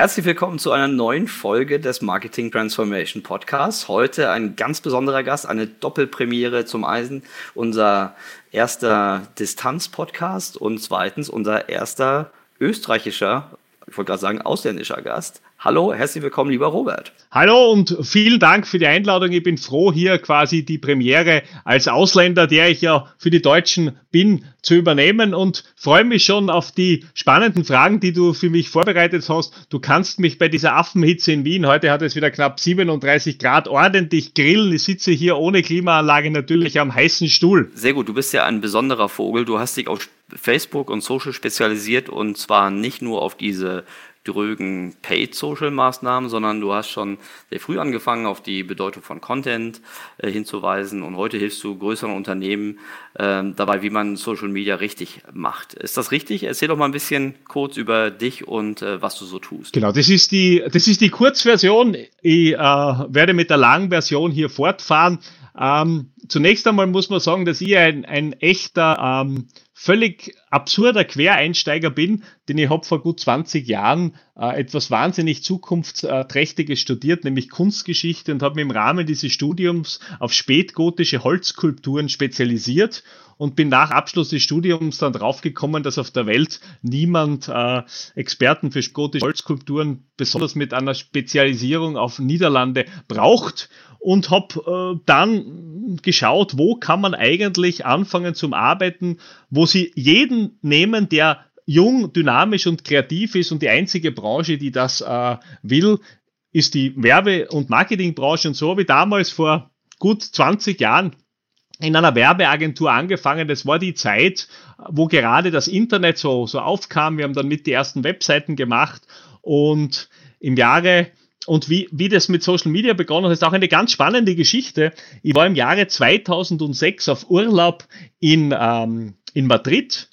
Herzlich willkommen zu einer neuen Folge des Marketing Transformation Podcasts. Heute ein ganz besonderer Gast, eine Doppelpremiere zum Eisen. Unser erster Distanz-Podcast und zweitens unser erster österreichischer, ich wollte gerade sagen ausländischer Gast. Hallo, herzlich willkommen, lieber Robert. Hallo und vielen Dank für die Einladung. Ich bin froh, hier quasi die Premiere als Ausländer, der ich ja für die Deutschen bin, zu übernehmen und freue mich schon auf die spannenden Fragen, die du für mich vorbereitet hast. Du kannst mich bei dieser Affenhitze in Wien, heute hat es wieder knapp 37 Grad, ordentlich grillen. Ich sitze hier ohne Klimaanlage natürlich am heißen Stuhl. Sehr gut, du bist ja ein besonderer Vogel. Du hast dich auf Facebook und Social spezialisiert und zwar nicht nur auf diese drögen Paid-Social-Maßnahmen, sondern du hast schon sehr früh angefangen, auf die Bedeutung von Content äh, hinzuweisen und heute hilfst du größeren Unternehmen äh, dabei, wie man Social Media richtig macht. Ist das richtig? Erzähl doch mal ein bisschen kurz über dich und äh, was du so tust. Genau, das ist die, das ist die Kurzversion. Ich äh, werde mit der langen Version hier fortfahren. Ähm, zunächst einmal muss man sagen, dass ich ein, ein echter ähm, völlig absurder Quereinsteiger bin, denn ich habe vor gut 20 Jahren äh, etwas wahnsinnig zukunftsträchtiges studiert, nämlich Kunstgeschichte und habe mich im Rahmen dieses Studiums auf spätgotische Holzskulpturen spezialisiert und bin nach Abschluss des Studiums dann draufgekommen, dass auf der Welt niemand äh, Experten für gotische Holzskulpturen, besonders mit einer Spezialisierung auf Niederlande, braucht und habe äh, dann geschaut, wo kann man eigentlich anfangen zum Arbeiten, wo sie jeden nehmen, der jung, dynamisch und kreativ ist und die einzige Branche, die das äh, will, ist die Werbe- und Marketingbranche und so habe ich damals vor gut 20 Jahren in einer Werbeagentur angefangen. Das war die Zeit, wo gerade das Internet so, so aufkam. Wir haben dann mit die ersten Webseiten gemacht und im Jahre und wie, wie das mit Social Media begonnen hat, ist auch eine ganz spannende Geschichte. Ich war im Jahre 2006 auf Urlaub in, ähm, in Madrid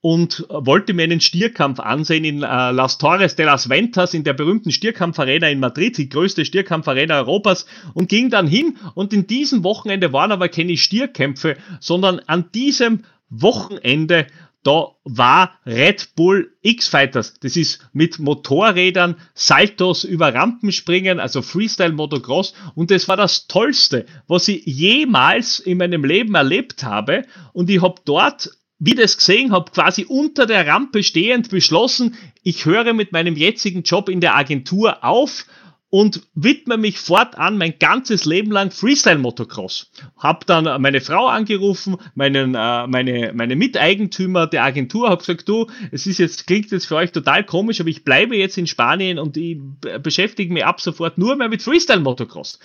und wollte mir einen Stierkampf ansehen in äh, Las Torres de las Ventas, in der berühmten Stierkampfarena in Madrid, die größte Stierkampfarena Europas, und ging dann hin. Und in diesem Wochenende waren aber keine Stierkämpfe, sondern an diesem Wochenende da war Red Bull X-Fighters. Das ist mit Motorrädern, Saltos über Rampen springen, also Freestyle Motocross. Und das war das Tollste, was ich jemals in meinem Leben erlebt habe. Und ich habe dort wie das gesehen habe, quasi unter der Rampe stehend beschlossen, ich höre mit meinem jetzigen Job in der Agentur auf und widme mich fortan mein ganzes Leben lang Freestyle Motocross. Hab dann meine Frau angerufen, meinen, äh, meine, meine Miteigentümer der Agentur, hab gesagt, du, es ist jetzt, klingt jetzt für euch total komisch, aber ich bleibe jetzt in Spanien und ich beschäftige mich ab sofort nur mehr mit Freestyle Motocross.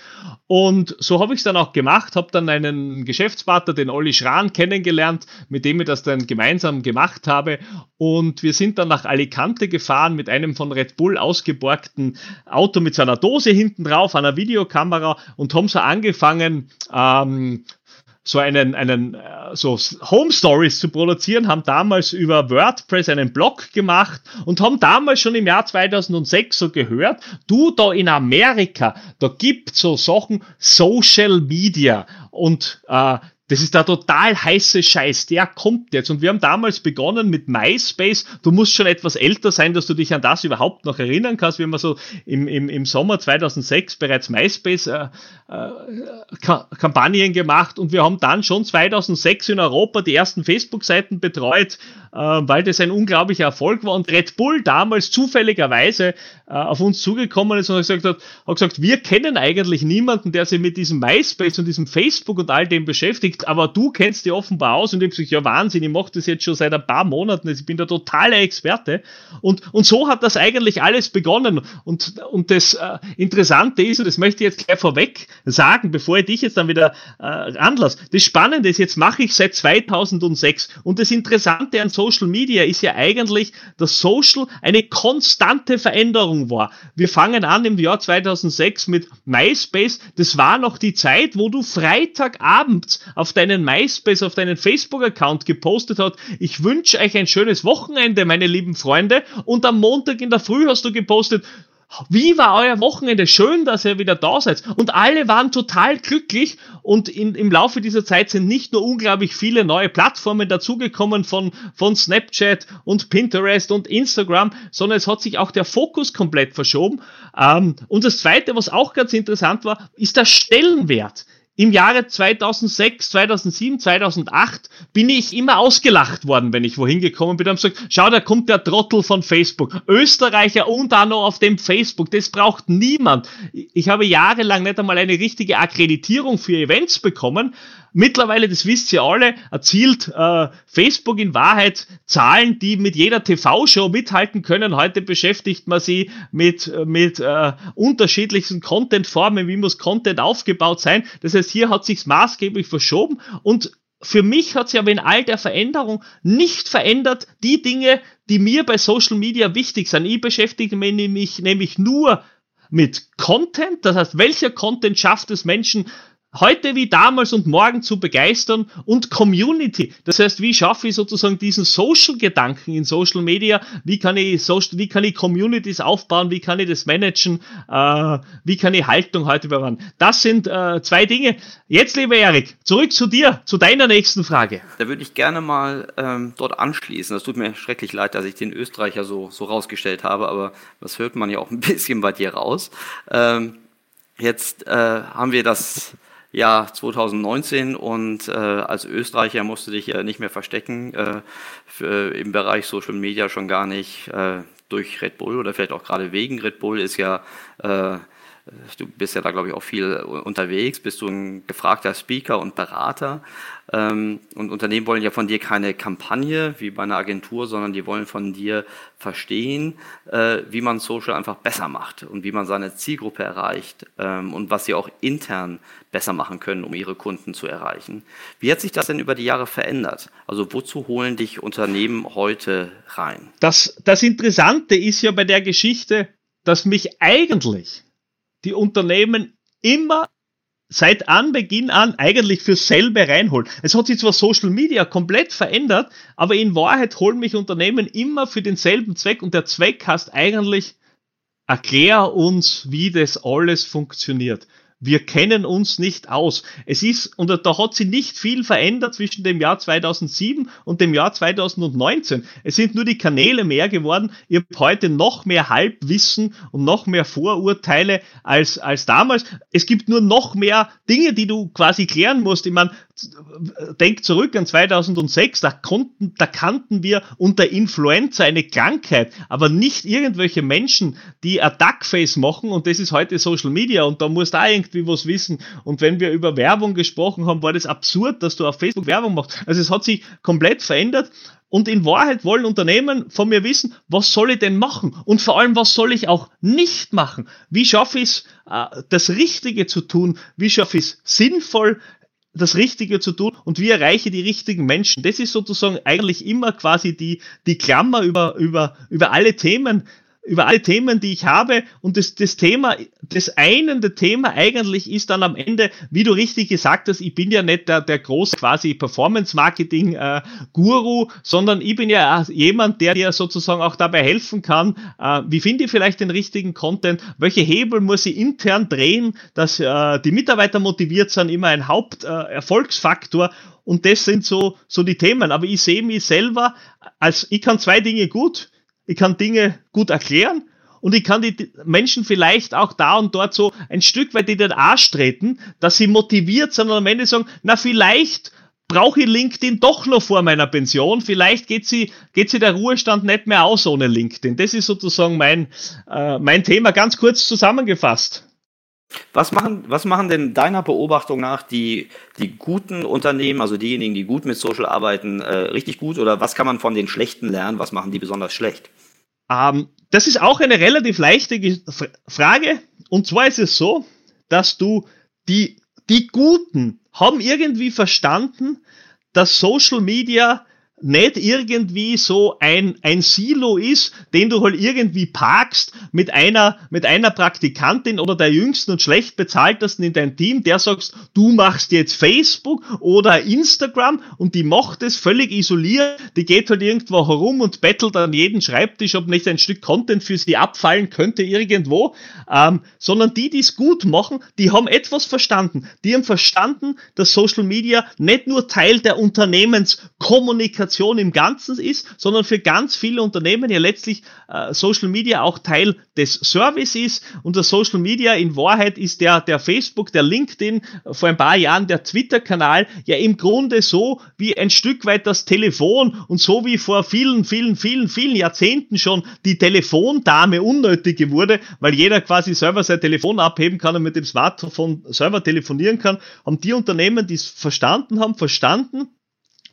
Und so habe ich es dann auch gemacht, habe dann einen Geschäftspartner, den Olli Schran, kennengelernt, mit dem ich das dann gemeinsam gemacht habe. Und wir sind dann nach Alicante gefahren mit einem von Red Bull ausgeborgten Auto mit seiner Dose hinten drauf, einer Videokamera und haben so angefangen, ähm, so einen, einen äh, so Home Stories zu produzieren, haben damals über WordPress einen Blog gemacht und haben damals schon im Jahr 2006 so gehört, du da in Amerika, da gibt so Sachen Social Media und äh, das ist der total heiße Scheiß, der kommt jetzt. Und wir haben damals begonnen mit MySpace. Du musst schon etwas älter sein, dass du dich an das überhaupt noch erinnern kannst. Wir haben so im, im, im Sommer 2006 bereits MySpace äh, äh, gemacht und wir haben dann schon 2006 in Europa die ersten Facebook-Seiten betreut, weil das ein unglaublicher Erfolg war. Und Red Bull damals zufälligerweise äh, auf uns zugekommen ist und gesagt hat, hat gesagt, wir kennen eigentlich niemanden, der sich mit diesem MySpace und diesem Facebook und all dem beschäftigt aber du kennst dich offenbar aus. Und ich habe gesagt, ja Wahnsinn, ich mache das jetzt schon seit ein paar Monaten, ich bin der totale Experte. Und, und so hat das eigentlich alles begonnen. Und, und das äh, Interessante ist, und das möchte ich jetzt gleich vorweg sagen, bevor ich dich jetzt dann wieder äh, anlasse, das Spannende ist, jetzt mache ich seit 2006 und das Interessante an Social Media ist ja eigentlich, dass Social eine konstante Veränderung war. Wir fangen an im Jahr 2006 mit MySpace. Das war noch die Zeit, wo du Freitagabends auf deinen MySpace, auf deinen Facebook-Account gepostet hast, ich wünsche euch ein schönes Wochenende, meine lieben Freunde. Und am Montag in der Früh hast du gepostet, wie war euer Wochenende? Schön, dass ihr wieder da seid. Und alle waren total glücklich. Und in, im Laufe dieser Zeit sind nicht nur unglaublich viele neue Plattformen dazugekommen von, von Snapchat und Pinterest und Instagram, sondern es hat sich auch der Fokus komplett verschoben. Ähm, und das Zweite, was auch ganz interessant war, ist der Stellenwert. Im Jahre 2006, 2007, 2008 bin ich immer ausgelacht worden, wenn ich wohin gekommen bin und gesagt, schau, da kommt der Trottel von Facebook. Österreicher und auch noch auf dem Facebook. Das braucht niemand. Ich habe jahrelang nicht einmal eine richtige Akkreditierung für Events bekommen, Mittlerweile, das wisst ihr alle, erzielt äh, Facebook in Wahrheit Zahlen, die mit jeder TV-Show mithalten können. Heute beschäftigt man sie mit, mit äh, unterschiedlichsten Content-Formen, wie muss Content aufgebaut sein. Das heißt, hier hat sich's maßgeblich verschoben und für mich hat sich aber in all der Veränderung nicht verändert die Dinge, die mir bei Social Media wichtig sind. Ich beschäftige mich nämlich, nämlich nur mit Content, das heißt, welcher Content schafft es Menschen, heute wie damals und morgen zu begeistern und Community. Das heißt, wie schaffe ich sozusagen diesen Social-Gedanken in Social Media? Wie kann ich Social, wie kann ich Communities aufbauen? Wie kann ich das managen? Äh, wie kann ich Haltung heute bewahren? Das sind äh, zwei Dinge. Jetzt, lieber Erik, zurück zu dir, zu deiner nächsten Frage. Da würde ich gerne mal ähm, dort anschließen. Das tut mir schrecklich leid, dass ich den Österreicher so, so rausgestellt habe, aber das hört man ja auch ein bisschen bei dir raus. Ähm, jetzt äh, haben wir das Jahr 2019 und äh, als Österreicher musst du dich äh, nicht mehr verstecken, äh, für, im Bereich Social Media schon gar nicht äh, durch Red Bull oder vielleicht auch gerade wegen Red Bull ist ja äh, Du bist ja da, glaube ich, auch viel unterwegs, bist du ein gefragter Speaker und Berater. Ähm, und Unternehmen wollen ja von dir keine Kampagne wie bei einer Agentur, sondern die wollen von dir verstehen, äh, wie man Social einfach besser macht und wie man seine Zielgruppe erreicht ähm, und was sie auch intern besser machen können, um ihre Kunden zu erreichen. Wie hat sich das denn über die Jahre verändert? Also wozu holen dich Unternehmen heute rein? Das, das Interessante ist ja bei der Geschichte, dass mich eigentlich die Unternehmen immer seit Anbeginn an eigentlich für selbe reinholen. Es hat sich zwar Social Media komplett verändert, aber in Wahrheit holen mich Unternehmen immer für denselben Zweck und der Zweck heißt eigentlich, erklär uns, wie das alles funktioniert wir kennen uns nicht aus. Es ist, und da hat sich nicht viel verändert zwischen dem Jahr 2007 und dem Jahr 2019. Es sind nur die Kanäle mehr geworden. Ihr habt heute noch mehr Halbwissen und noch mehr Vorurteile als, als damals. Es gibt nur noch mehr Dinge, die du quasi klären musst. Ich meine, denk zurück an 2006, da konnten, da kannten wir unter Influenza eine Krankheit, aber nicht irgendwelche Menschen, die ein Duckface machen und das ist heute Social Media und da musst du auch irgendwie was wissen. Und wenn wir über Werbung gesprochen haben, war das absurd, dass du auf Facebook Werbung machst. Also es hat sich komplett verändert. Und in Wahrheit wollen Unternehmen von mir wissen, was soll ich denn machen? Und vor allem, was soll ich auch nicht machen? Wie schaffe ich es, äh, das Richtige zu tun? Wie schaffe ich es, sinnvoll das Richtige zu tun und wie erreiche die richtigen Menschen. Das ist sozusagen eigentlich immer quasi die, die Klammer über, über, über alle Themen, über alle Themen, die ich habe. Und das, das Thema, das einende Thema eigentlich ist dann am Ende, wie du richtig gesagt hast, ich bin ja nicht der, der groß quasi Performance-Marketing-Guru, sondern ich bin ja jemand, der dir sozusagen auch dabei helfen kann, äh, wie finde ich vielleicht den richtigen Content, welche Hebel muss ich intern drehen, dass äh, die Mitarbeiter motiviert sind, immer ein Haupterfolgsfaktor. Äh, und das sind so, so die Themen. Aber ich sehe mich selber als, ich kann zwei Dinge gut ich kann Dinge gut erklären und ich kann die Menschen vielleicht auch da und dort so ein Stück weit in den Arsch treten, dass sie motiviert sind und am Ende sagen, na vielleicht brauche ich LinkedIn doch noch vor meiner Pension, vielleicht geht sie, geht sie der Ruhestand nicht mehr aus ohne LinkedIn. Das ist sozusagen mein, äh, mein Thema, ganz kurz zusammengefasst. Was machen, was machen denn deiner Beobachtung nach die, die guten Unternehmen, also diejenigen, die gut mit Social arbeiten, äh, richtig gut oder was kann man von den schlechten lernen? Was machen die besonders schlecht? Ähm, das ist auch eine relativ leichte Frage. Und zwar ist es so, dass du die, die Guten haben irgendwie verstanden, dass Social Media nicht irgendwie so ein, ein Silo ist, den du halt irgendwie parkst mit einer, mit einer Praktikantin oder der jüngsten und schlecht bezahltesten in deinem Team, der sagst, du machst jetzt Facebook oder Instagram und die macht es völlig isoliert, die geht halt irgendwo herum und bettelt an jeden Schreibtisch, ob nicht ein Stück Content für sie abfallen könnte irgendwo, ähm, sondern die, die es gut machen, die haben etwas verstanden. Die haben verstanden, dass Social Media nicht nur Teil der Unternehmenskommunikation Kommunikation im Ganzen ist, sondern für ganz viele Unternehmen ja letztlich äh, Social Media auch Teil des Service ist. Und der Social Media in Wahrheit ist der, der Facebook, der LinkedIn, vor ein paar Jahren der Twitter-Kanal ja im Grunde so wie ein Stück weit das Telefon und so wie vor vielen, vielen, vielen, vielen Jahrzehnten schon die Telefondame unnötig wurde, weil jeder quasi selber sein Telefon abheben kann und mit dem Smartphone selber telefonieren kann, haben die Unternehmen, die es verstanden haben, verstanden,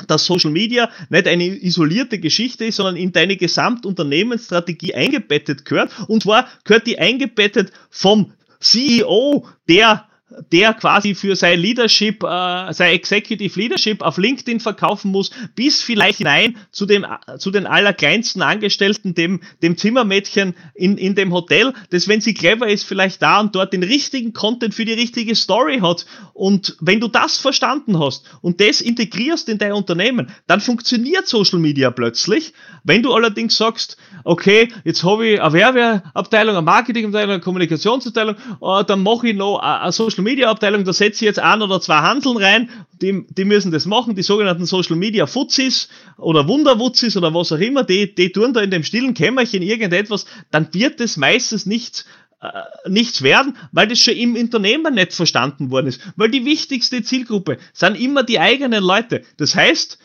dass Social Media nicht eine isolierte Geschichte ist, sondern in deine Gesamtunternehmensstrategie eingebettet gehört. Und zwar gehört die eingebettet vom CEO, der der quasi für sein Leadership, äh, sein Executive Leadership auf LinkedIn verkaufen muss, bis vielleicht hinein zu dem, zu den allerkleinsten Angestellten, dem, dem Zimmermädchen in, in dem Hotel, das, wenn sie clever ist, vielleicht da und dort den richtigen Content für die richtige Story hat. Und wenn du das verstanden hast und das integrierst in dein Unternehmen, dann funktioniert Social Media plötzlich. Wenn du allerdings sagst, okay, jetzt habe ich eine Werbeabteilung, eine Marketingabteilung, eine Kommunikationsabteilung, äh, dann mache ich noch eine Social Social Media Abteilung, da setze ich jetzt ein oder zwei Handeln rein, die, die müssen das machen, die sogenannten Social Media Fuzis oder Wunderwutzis oder was auch immer, die, die tun da in dem stillen Kämmerchen irgendetwas, dann wird es meistens nichts äh, nichts werden, weil das schon im Unternehmen nicht verstanden worden ist. Weil die wichtigste Zielgruppe sind immer die eigenen Leute. Das heißt,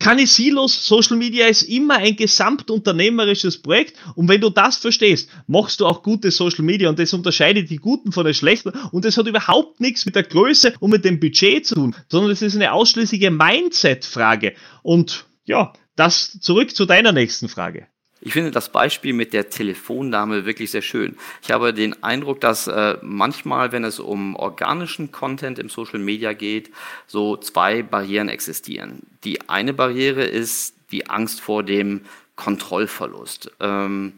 keine Silos, Social Media ist immer ein gesamtunternehmerisches Projekt. Und wenn du das verstehst, machst du auch gute Social Media und das unterscheidet die guten von den schlechten. Und das hat überhaupt nichts mit der Größe und mit dem Budget zu tun, sondern es ist eine ausschließliche Mindset-Frage. Und ja, das zurück zu deiner nächsten Frage. Ich finde das Beispiel mit der Telefonname wirklich sehr schön. Ich habe den Eindruck, dass äh, manchmal, wenn es um organischen Content im Social Media geht, so zwei Barrieren existieren. Die eine Barriere ist die Angst vor dem Kontrollverlust. Ähm,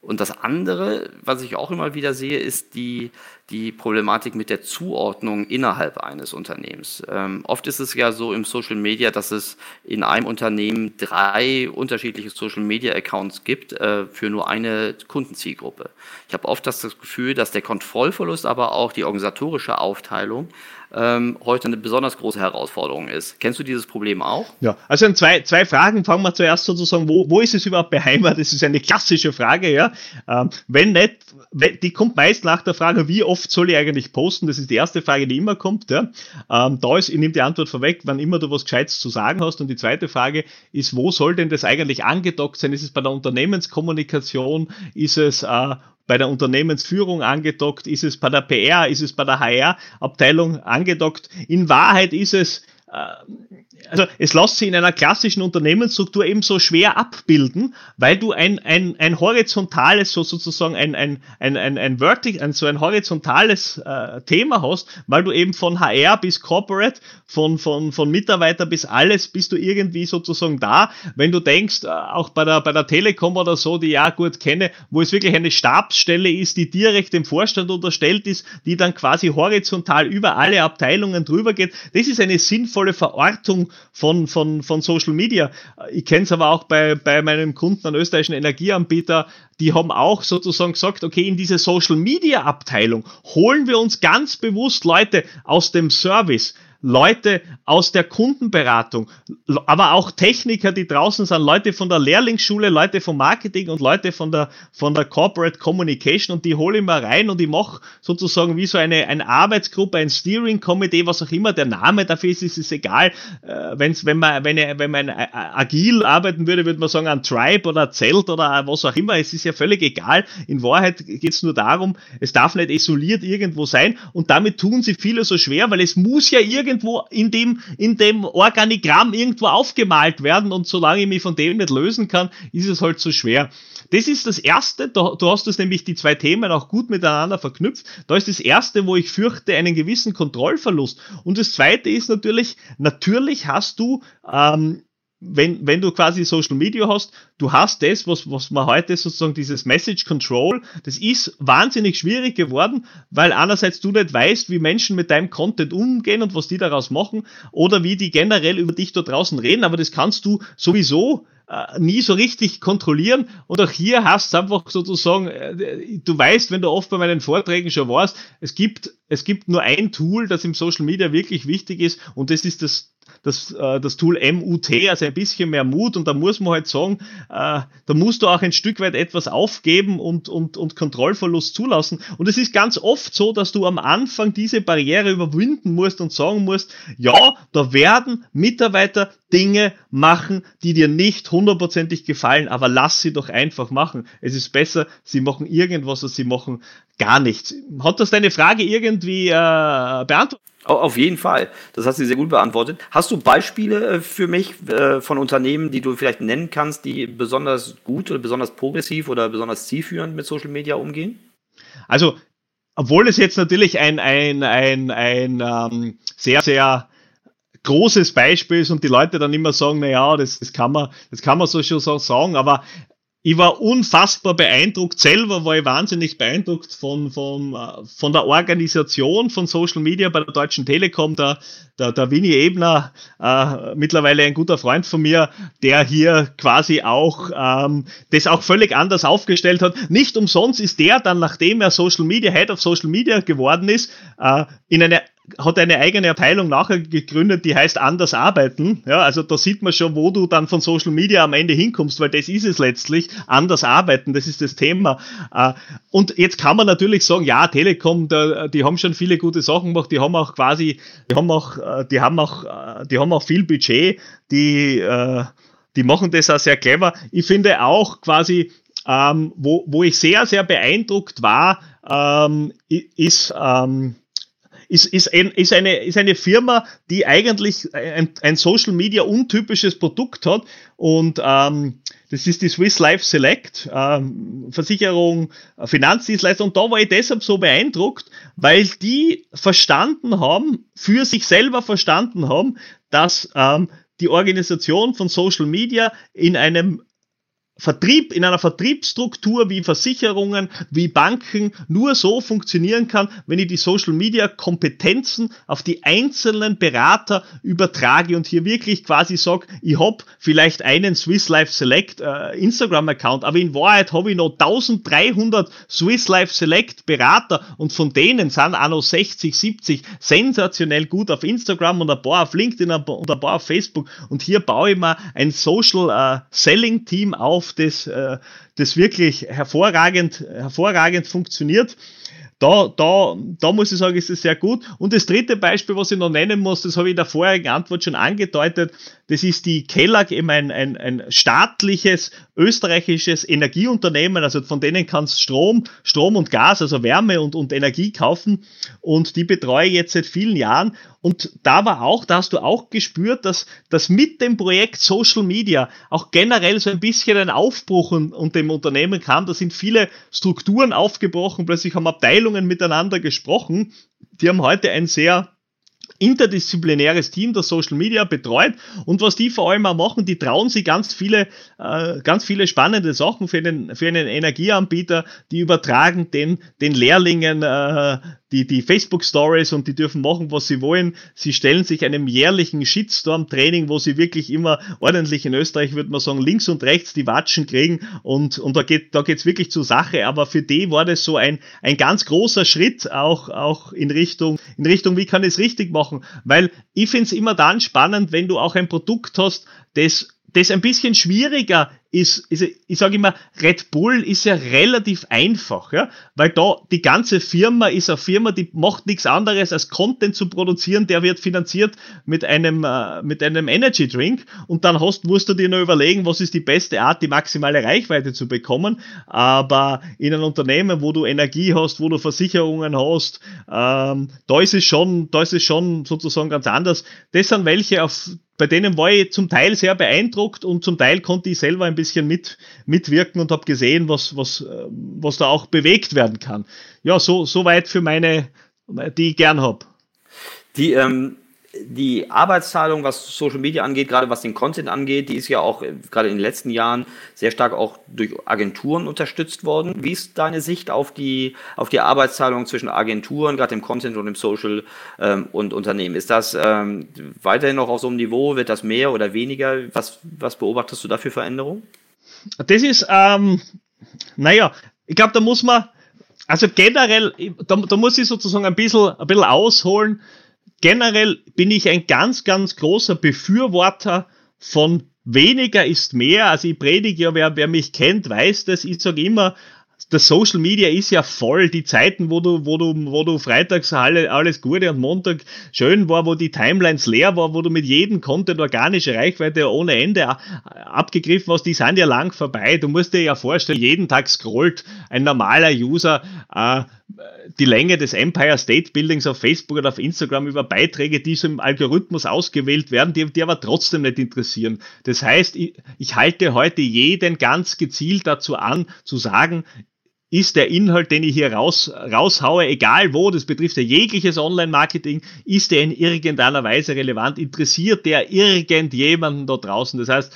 und das andere, was ich auch immer wieder sehe, ist die, die Problematik mit der Zuordnung innerhalb eines Unternehmens. Ähm, oft ist es ja so im Social Media, dass es in einem Unternehmen drei unterschiedliche Social Media Accounts gibt äh, für nur eine Kundenzielgruppe. Ich habe oft das Gefühl, dass der Kontrollverlust, aber auch die organisatorische Aufteilung ähm, heute eine besonders große Herausforderung ist. Kennst du dieses Problem auch? Ja, also zwei, zwei Fragen. Fangen wir zuerst sozusagen, wo, wo ist es überhaupt beheimatet? Das ist eine klassische Frage, ja. Ähm, wenn nicht, wenn, die kommt meist nach der Frage, wie oft soll ich eigentlich posten? Das ist die erste Frage, die immer kommt, ja. Ähm, da ist, ich nehme die Antwort vorweg, wann immer du was Gescheites zu sagen hast. Und die zweite Frage ist, wo soll denn das eigentlich angedockt sein? Ist es bei der Unternehmenskommunikation? Ist es äh, bei der Unternehmensführung angedockt? Ist es bei der PR? Ist es bei der HR-Abteilung angedockt? In Wahrheit ist es äh, also es lässt sich in einer klassischen Unternehmensstruktur eben so schwer abbilden, weil du ein, ein, ein horizontales, so sozusagen ein, ein, ein, ein, ein, Vertic, ein so ein horizontales äh, Thema hast, weil du eben von HR bis Corporate, von, von, von Mitarbeiter bis alles, bist du irgendwie sozusagen da. Wenn du denkst, äh, auch bei der, bei der Telekom oder so, die ja gut kenne, wo es wirklich eine Stabsstelle ist, die direkt dem Vorstand unterstellt ist, die dann quasi horizontal über alle Abteilungen drüber geht, das ist eine sinnvolle Verortung von, von, von Social Media. Ich kenne es aber auch bei, bei meinem Kunden, einem österreichischen Energieanbieter, die haben auch sozusagen gesagt, okay, in diese Social Media Abteilung holen wir uns ganz bewusst Leute aus dem Service, Leute aus der Kundenberatung, aber auch Techniker, die draußen sind, Leute von der Lehrlingsschule, Leute vom Marketing und Leute von der, von der Corporate Communication und die hole ich mal rein und ich mache sozusagen wie so eine, eine Arbeitsgruppe, ein Steering Committee, was auch immer der Name dafür ist, ist es egal. Äh, wenn's, wenn man, wenn, wenn man agil arbeiten würde, würde man sagen, ein Tribe oder ein Zelt oder was auch immer. Es ist ja völlig egal. In Wahrheit geht es nur darum, es darf nicht isoliert irgendwo sein und damit tun sie viele so schwer, weil es muss ja irgendwie irgendwo in dem, in dem Organigramm irgendwo aufgemalt werden und solange ich mich von dem nicht lösen kann, ist es halt so schwer. Das ist das erste, du, du hast das nämlich die zwei Themen auch gut miteinander verknüpft. Da ist das erste, wo ich fürchte, einen gewissen Kontrollverlust. Und das zweite ist natürlich, natürlich hast du ähm, wenn, wenn du quasi Social Media hast, du hast das, was, was man heute sozusagen dieses Message Control, das ist wahnsinnig schwierig geworden, weil einerseits du nicht weißt, wie Menschen mit deinem Content umgehen und was die daraus machen oder wie die generell über dich da draußen reden, aber das kannst du sowieso äh, nie so richtig kontrollieren. Und auch hier hast du einfach sozusagen, äh, du weißt, wenn du oft bei meinen Vorträgen schon warst, es gibt, es gibt nur ein Tool, das im Social Media wirklich wichtig ist und das ist das das, äh, das Tool MUT, also ein bisschen mehr Mut. Und da muss man halt sagen, äh, da musst du auch ein Stück weit etwas aufgeben und, und, und Kontrollverlust zulassen. Und es ist ganz oft so, dass du am Anfang diese Barriere überwinden musst und sagen musst, ja, da werden Mitarbeiter Dinge machen, die dir nicht hundertprozentig gefallen, aber lass sie doch einfach machen. Es ist besser, sie machen irgendwas, als sie machen gar nichts. Hat das deine Frage irgendwie äh, beantwortet? Auf jeden Fall. Das hast du sehr gut beantwortet. Hast du Beispiele äh, für mich äh, von Unternehmen, die du vielleicht nennen kannst, die besonders gut oder besonders progressiv oder besonders zielführend mit Social Media umgehen? Also, obwohl es jetzt natürlich ein, ein, ein, ein ähm, sehr, sehr großes Beispiel ist und die Leute dann immer sagen, na ja, das, das kann man, das kann man so schon sagen, aber ich war unfassbar beeindruckt. Selber war ich wahnsinnig beeindruckt von, von, äh, von der Organisation von Social Media bei der Deutschen Telekom. Der, der, der Winnie Ebner, äh, mittlerweile ein guter Freund von mir, der hier quasi auch ähm, das auch völlig anders aufgestellt hat. Nicht umsonst ist der dann, nachdem er Social Media, Head of Social Media geworden ist, äh, in eine hat eine eigene Abteilung nachher gegründet, die heißt anders arbeiten. Ja, also da sieht man schon, wo du dann von Social Media am Ende hinkommst, weil das ist es letztlich. Anders arbeiten, das ist das Thema. Äh, und jetzt kann man natürlich sagen, ja, Telekom, die haben schon viele gute Sachen gemacht, die haben auch quasi, die haben auch, äh, die haben auch, äh, die haben auch viel Budget, die, die machen das auch sehr clever. Ich finde auch quasi, ähm, wo, wo ich sehr, sehr beeindruckt war, ähm, ist, ähm, ist, ist, ein, ist, eine, ist eine Firma, die eigentlich ein, ein Social Media untypisches Produkt hat und ähm, das ist die Swiss Life Select, ähm, Versicherung, Finanzdienstleister. Und da war ich deshalb so beeindruckt, weil die verstanden haben, für sich selber verstanden haben, dass ähm, die Organisation von Social Media in einem Vertrieb, in einer Vertriebsstruktur wie Versicherungen, wie Banken nur so funktionieren kann, wenn ich die Social Media Kompetenzen auf die einzelnen Berater übertrage und hier wirklich quasi sage, ich hab vielleicht einen Swiss Life Select äh, Instagram Account, aber in Wahrheit habe ich noch 1300 Swiss Life Select Berater und von denen sind auch noch 60, 70 sensationell gut auf Instagram und ein paar auf LinkedIn und ein paar auf Facebook. Und hier baue ich mir ein Social äh, Selling Team auf, das, äh, das wirklich hervorragend, hervorragend funktioniert. Da, da, da muss ich sagen, ist es sehr gut. Und das dritte Beispiel, was ich noch nennen muss, das habe ich in der vorigen Antwort schon angedeutet, das ist die Kellag, eben ein, ein, ein staatliches österreichisches Energieunternehmen, also von denen kannst Strom, Strom und Gas, also Wärme und, und Energie kaufen. Und die betreue ich jetzt seit vielen Jahren. Und da war auch, da hast du auch gespürt, dass, dass mit dem Projekt Social Media auch generell so ein bisschen ein Aufbruch und, und dem Unternehmen kam. Da sind viele Strukturen aufgebrochen, plötzlich haben Abteilungen miteinander gesprochen. Die haben heute ein sehr interdisziplinäres Team, das Social Media betreut. Und was die vor allem auch machen, die trauen sich ganz viele, äh, ganz viele spannende Sachen für einen, für einen Energieanbieter. Die übertragen den, den Lehrlingen äh, die, die Facebook Stories und die dürfen machen, was sie wollen. Sie stellen sich einem jährlichen Shitstorm-Training, wo sie wirklich immer ordentlich in Österreich, würde man sagen, links und rechts die Watschen kriegen und, und da geht, da geht's wirklich zur Sache. Aber für die war das so ein, ein ganz großer Schritt auch, auch in Richtung, in Richtung, wie kann ich es richtig machen? Weil ich finde es immer dann spannend, wenn du auch ein Produkt hast, das das ein bisschen schwieriger ist, ist ich sage immer, Red Bull ist ja relativ einfach, ja, weil da die ganze Firma ist eine Firma, die macht nichts anderes als Content zu produzieren, der wird finanziert mit einem äh, mit einem Energy Drink. Und dann hast musst du dir nur überlegen, was ist die beste Art, die maximale Reichweite zu bekommen, aber in einem Unternehmen, wo du Energie hast, wo du Versicherungen hast, ähm, da ist es schon, da ist es schon sozusagen ganz anders. Das sind welche auf bei denen war ich zum Teil sehr beeindruckt und zum Teil konnte ich selber ein bisschen mit, mitwirken und habe gesehen, was, was, äh, was da auch bewegt werden kann. Ja, so, so weit für meine, die ich gern hab. Die, ähm, die Arbeitsteilung, was Social Media angeht, gerade was den Content angeht, die ist ja auch äh, gerade in den letzten Jahren sehr stark auch durch Agenturen unterstützt worden. Wie ist deine Sicht auf die, auf die Arbeitsteilung zwischen Agenturen, gerade im Content und im Social ähm, und Unternehmen? Ist das ähm, weiterhin noch auf so einem Niveau? Wird das mehr oder weniger? Was, was beobachtest du da für Veränderungen? Das ist, ähm, naja, ich glaube, da muss man, also generell, da, da muss ich sozusagen ein bisschen, ein bisschen ausholen generell bin ich ein ganz, ganz großer Befürworter von weniger ist mehr. Also ich predige ja, wer, wer mich kennt, weiß das. Ich sage immer, das Social Media ist ja voll. Die Zeiten, wo du, wo du, wo du freitags alle, alles Gute und Montag schön war, wo die Timelines leer war, wo du mit jedem Content organische Reichweite ohne Ende abgegriffen hast, die sind ja lang vorbei. Du musst dir ja vorstellen, jeden Tag scrollt ein normaler User äh, die Länge des Empire State Buildings auf Facebook oder auf Instagram über Beiträge, die so im Algorithmus ausgewählt werden, die, die aber trotzdem nicht interessieren. Das heißt, ich, ich halte heute jeden ganz gezielt dazu an, zu sagen, ist der Inhalt, den ich hier raus, raushaue, egal wo, das betrifft ja jegliches Online-Marketing, ist der in irgendeiner Weise relevant, interessiert der irgendjemanden da draußen. Das heißt,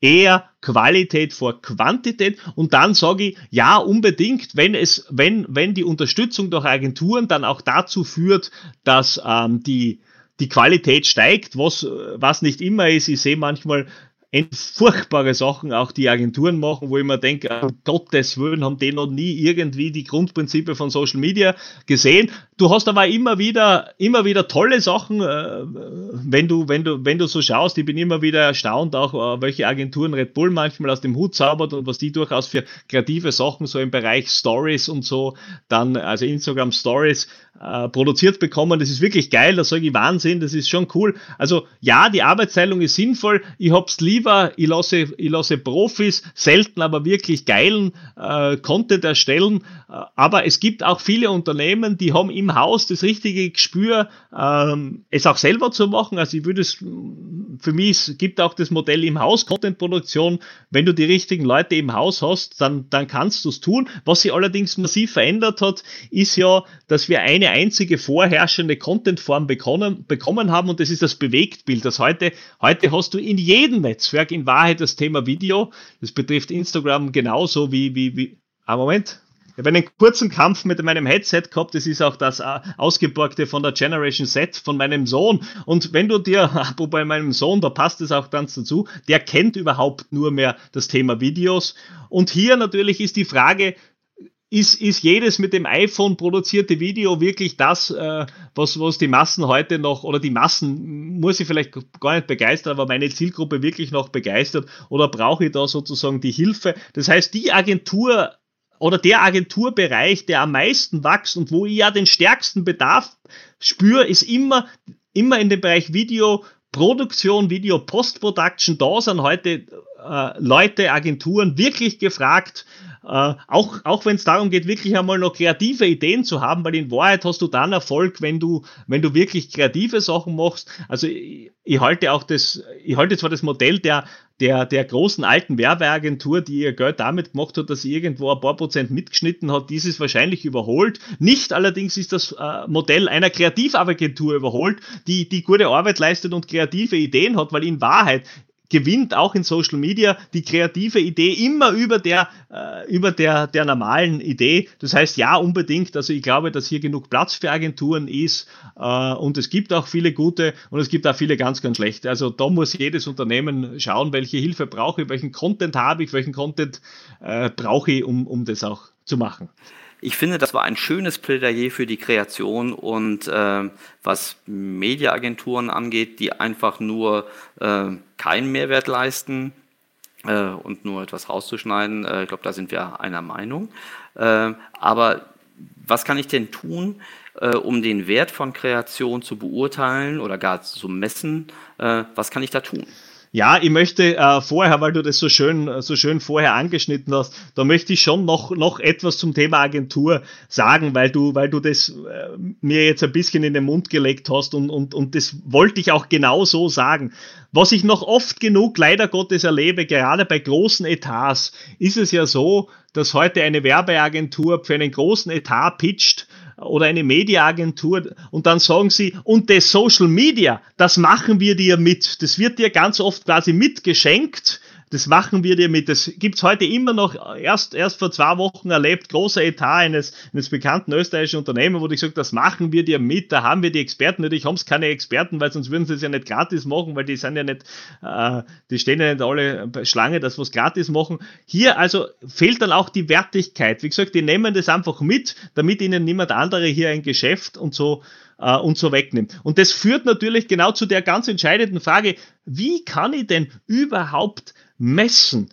eher Qualität vor Quantität und dann sage ich, ja, unbedingt, wenn es, wenn, wenn die Unterstützung durch Agenturen dann auch dazu führt, dass ähm, die, die Qualität steigt, was, was nicht immer ist. Ich sehe manchmal furchtbare Sachen auch die Agenturen machen, wo ich mir denke, um Gottes Willen haben die noch nie irgendwie die Grundprinzipien von Social Media gesehen. Du hast aber immer wieder, immer wieder tolle Sachen, äh, wenn du, wenn du, wenn du so schaust. Ich bin immer wieder erstaunt, auch äh, welche Agenturen Red Bull manchmal aus dem Hut zaubert und was die durchaus für kreative Sachen so im Bereich Stories und so dann, also Instagram Stories äh, produziert bekommen. Das ist wirklich geil. Da sage ich Wahnsinn. Das ist schon cool. Also ja, die Arbeitsteilung ist sinnvoll. Ich hab's lieb lieber, ich lasse, ich lasse Profis selten, aber wirklich geilen äh, Content erstellen. Äh, aber es gibt auch viele Unternehmen, die haben im Haus das richtige Gespür, ähm, es auch selber zu machen. Also ich würde es, für mich es gibt auch das Modell im Haus Contentproduktion. Wenn du die richtigen Leute im Haus hast, dann, dann kannst du es tun. Was sich allerdings massiv verändert hat, ist ja, dass wir eine einzige vorherrschende Contentform bekommen, bekommen haben und das ist das Bewegtbild. Das heute, heute hast du in jedem Netz Netzwerk in Wahrheit das Thema Video. Das betrifft Instagram genauso wie, wie, wie, ah, Moment. Ich habe einen kurzen Kampf mit meinem Headset gehabt. Das ist auch das äh, ausgeborgte von der Generation Z von meinem Sohn. Und wenn du dir, bei meinem Sohn, da passt es auch ganz dazu, der kennt überhaupt nur mehr das Thema Videos. Und hier natürlich ist die Frage, ist, ist jedes mit dem iPhone produzierte Video wirklich das, äh, was, was die Massen heute noch, oder die Massen muss ich vielleicht gar nicht begeistern, aber meine Zielgruppe wirklich noch begeistert, oder brauche ich da sozusagen die Hilfe? Das heißt, die Agentur oder der Agenturbereich, der am meisten wächst und wo ich ja den stärksten Bedarf spüre, ist immer, immer in dem Bereich Video, Produktion, Video, Post-Production, da sind heute äh, Leute, Agenturen wirklich gefragt, äh, auch, auch wenn es darum geht, wirklich einmal noch kreative Ideen zu haben, weil in Wahrheit hast du dann Erfolg, wenn du, wenn du wirklich kreative Sachen machst. Also ich, ich halte auch das, ich halte zwar das Modell der, der, der großen alten Werbeagentur, die ihr Geld damit gemacht hat, dass sie irgendwo ein paar Prozent mitgeschnitten hat, dieses wahrscheinlich überholt. Nicht allerdings ist das äh, Modell einer Kreativagentur überholt, die, die gute Arbeit leistet und kreative Ideen hat, weil in Wahrheit gewinnt auch in Social Media die kreative Idee immer über der, äh, über der, der normalen Idee. Das heißt, ja, unbedingt. Also ich glaube, dass hier genug Platz für Agenturen ist äh, und es gibt auch viele gute und es gibt auch viele ganz, ganz schlechte. Also da muss jedes Unternehmen schauen, welche Hilfe brauche ich, welchen Content habe ich, welchen Content äh, brauche ich, um, um das auch zu machen. Ich finde, das war ein schönes Plädoyer für die Kreation und äh, was Mediaagenturen angeht, die einfach nur äh, keinen Mehrwert leisten äh, und nur etwas rauszuschneiden, äh, ich glaube, da sind wir einer Meinung. Äh, aber was kann ich denn tun, äh, um den Wert von Kreation zu beurteilen oder gar zu messen? was kann ich da tun? Ja, ich möchte äh, vorher, weil du das so schön, so schön vorher angeschnitten hast, da möchte ich schon noch, noch etwas zum Thema Agentur sagen, weil du, weil du das äh, mir jetzt ein bisschen in den Mund gelegt hast und, und, und das wollte ich auch genau so sagen. Was ich noch oft genug leider Gottes erlebe, gerade bei großen Etats, ist es ja so, dass heute eine Werbeagentur für einen großen Etat pitcht, oder eine Mediaagentur und dann sagen sie, und das Social Media, das machen wir dir mit. Das wird dir ganz oft quasi mitgeschenkt das machen wir dir mit. Das gibt's heute immer noch, erst, erst vor zwei Wochen erlebt, großer Etat eines, eines bekannten österreichischen Unternehmens, wo ich gesagt das machen wir dir mit, da haben wir die Experten. Natürlich haben es keine Experten, weil sonst würden sie es ja nicht gratis machen, weil die sind ja nicht, äh, die stehen ja nicht alle Schlange, dass wir es gratis machen. Hier also fehlt dann auch die Wertigkeit. Wie gesagt, die nehmen das einfach mit, damit ihnen niemand andere hier ein Geschäft und so äh, und so wegnimmt. Und das führt natürlich genau zu der ganz entscheidenden Frage, wie kann ich denn überhaupt messen.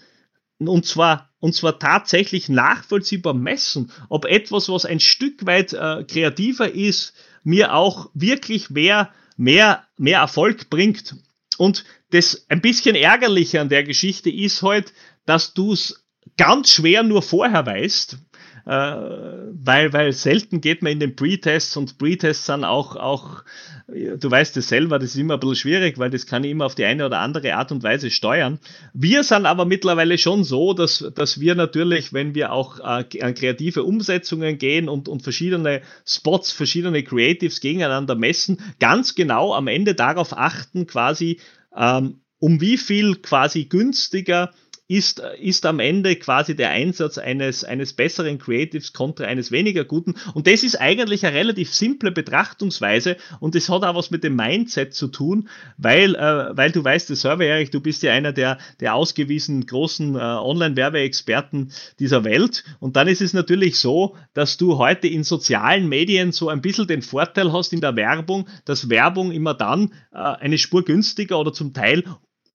Und zwar, und zwar tatsächlich nachvollziehbar messen, ob etwas, was ein Stück weit äh, kreativer ist, mir auch wirklich mehr, mehr, mehr Erfolg bringt. Und das ein bisschen ärgerliche an der Geschichte ist halt, dass du es ganz schwer nur vorher weißt, äh, weil, weil selten geht man in den Pre-Tests und Pre-Tests sind auch, auch, du weißt es selber, das ist immer ein bisschen schwierig, weil das kann ich immer auf die eine oder andere Art und Weise steuern. Wir sind aber mittlerweile schon so, dass, dass wir natürlich, wenn wir auch äh, an kreative Umsetzungen gehen und, und verschiedene Spots, verschiedene Creatives gegeneinander messen, ganz genau am Ende darauf achten, quasi, ähm, um wie viel quasi günstiger ist, ist am Ende quasi der Einsatz eines, eines besseren Creatives kontra eines weniger guten. Und das ist eigentlich eine relativ simple Betrachtungsweise und das hat auch was mit dem Mindset zu tun, weil, äh, weil du weißt es selber, Erich, du bist ja einer der, der ausgewiesen großen äh, Online-Werbeexperten dieser Welt. Und dann ist es natürlich so, dass du heute in sozialen Medien so ein bisschen den Vorteil hast in der Werbung, dass Werbung immer dann äh, eine Spur günstiger oder zum Teil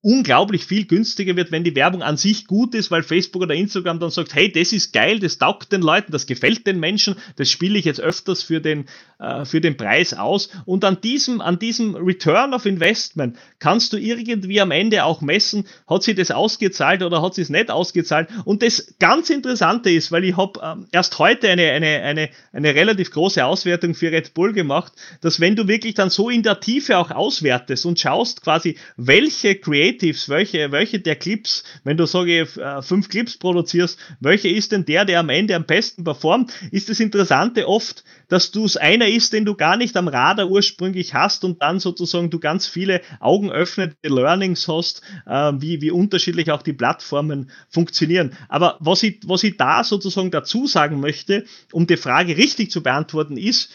unglaublich viel günstiger wird, wenn die Werbung an sich gut ist, weil Facebook oder Instagram dann sagt, hey, das ist geil, das taugt den Leuten, das gefällt den Menschen, das spiele ich jetzt öfters für den, äh, für den Preis aus. Und an diesem, an diesem Return of Investment kannst du irgendwie am Ende auch messen, hat sie das ausgezahlt oder hat sie es nicht ausgezahlt. Und das ganz Interessante ist, weil ich habe ähm, erst heute eine, eine, eine, eine relativ große Auswertung für Red Bull gemacht, dass wenn du wirklich dann so in der Tiefe auch auswertest und schaust quasi, welche Creator Creatives, welche, welche der Clips, wenn du sage äh, fünf Clips produzierst, welche ist denn der, der am Ende am besten performt, ist das Interessante oft, dass du es einer ist, den du gar nicht am Radar ursprünglich hast und dann sozusagen du ganz viele augenöffnende Learnings hast, äh, wie, wie unterschiedlich auch die Plattformen funktionieren. Aber was ich, was ich da sozusagen dazu sagen möchte, um die Frage richtig zu beantworten, ist,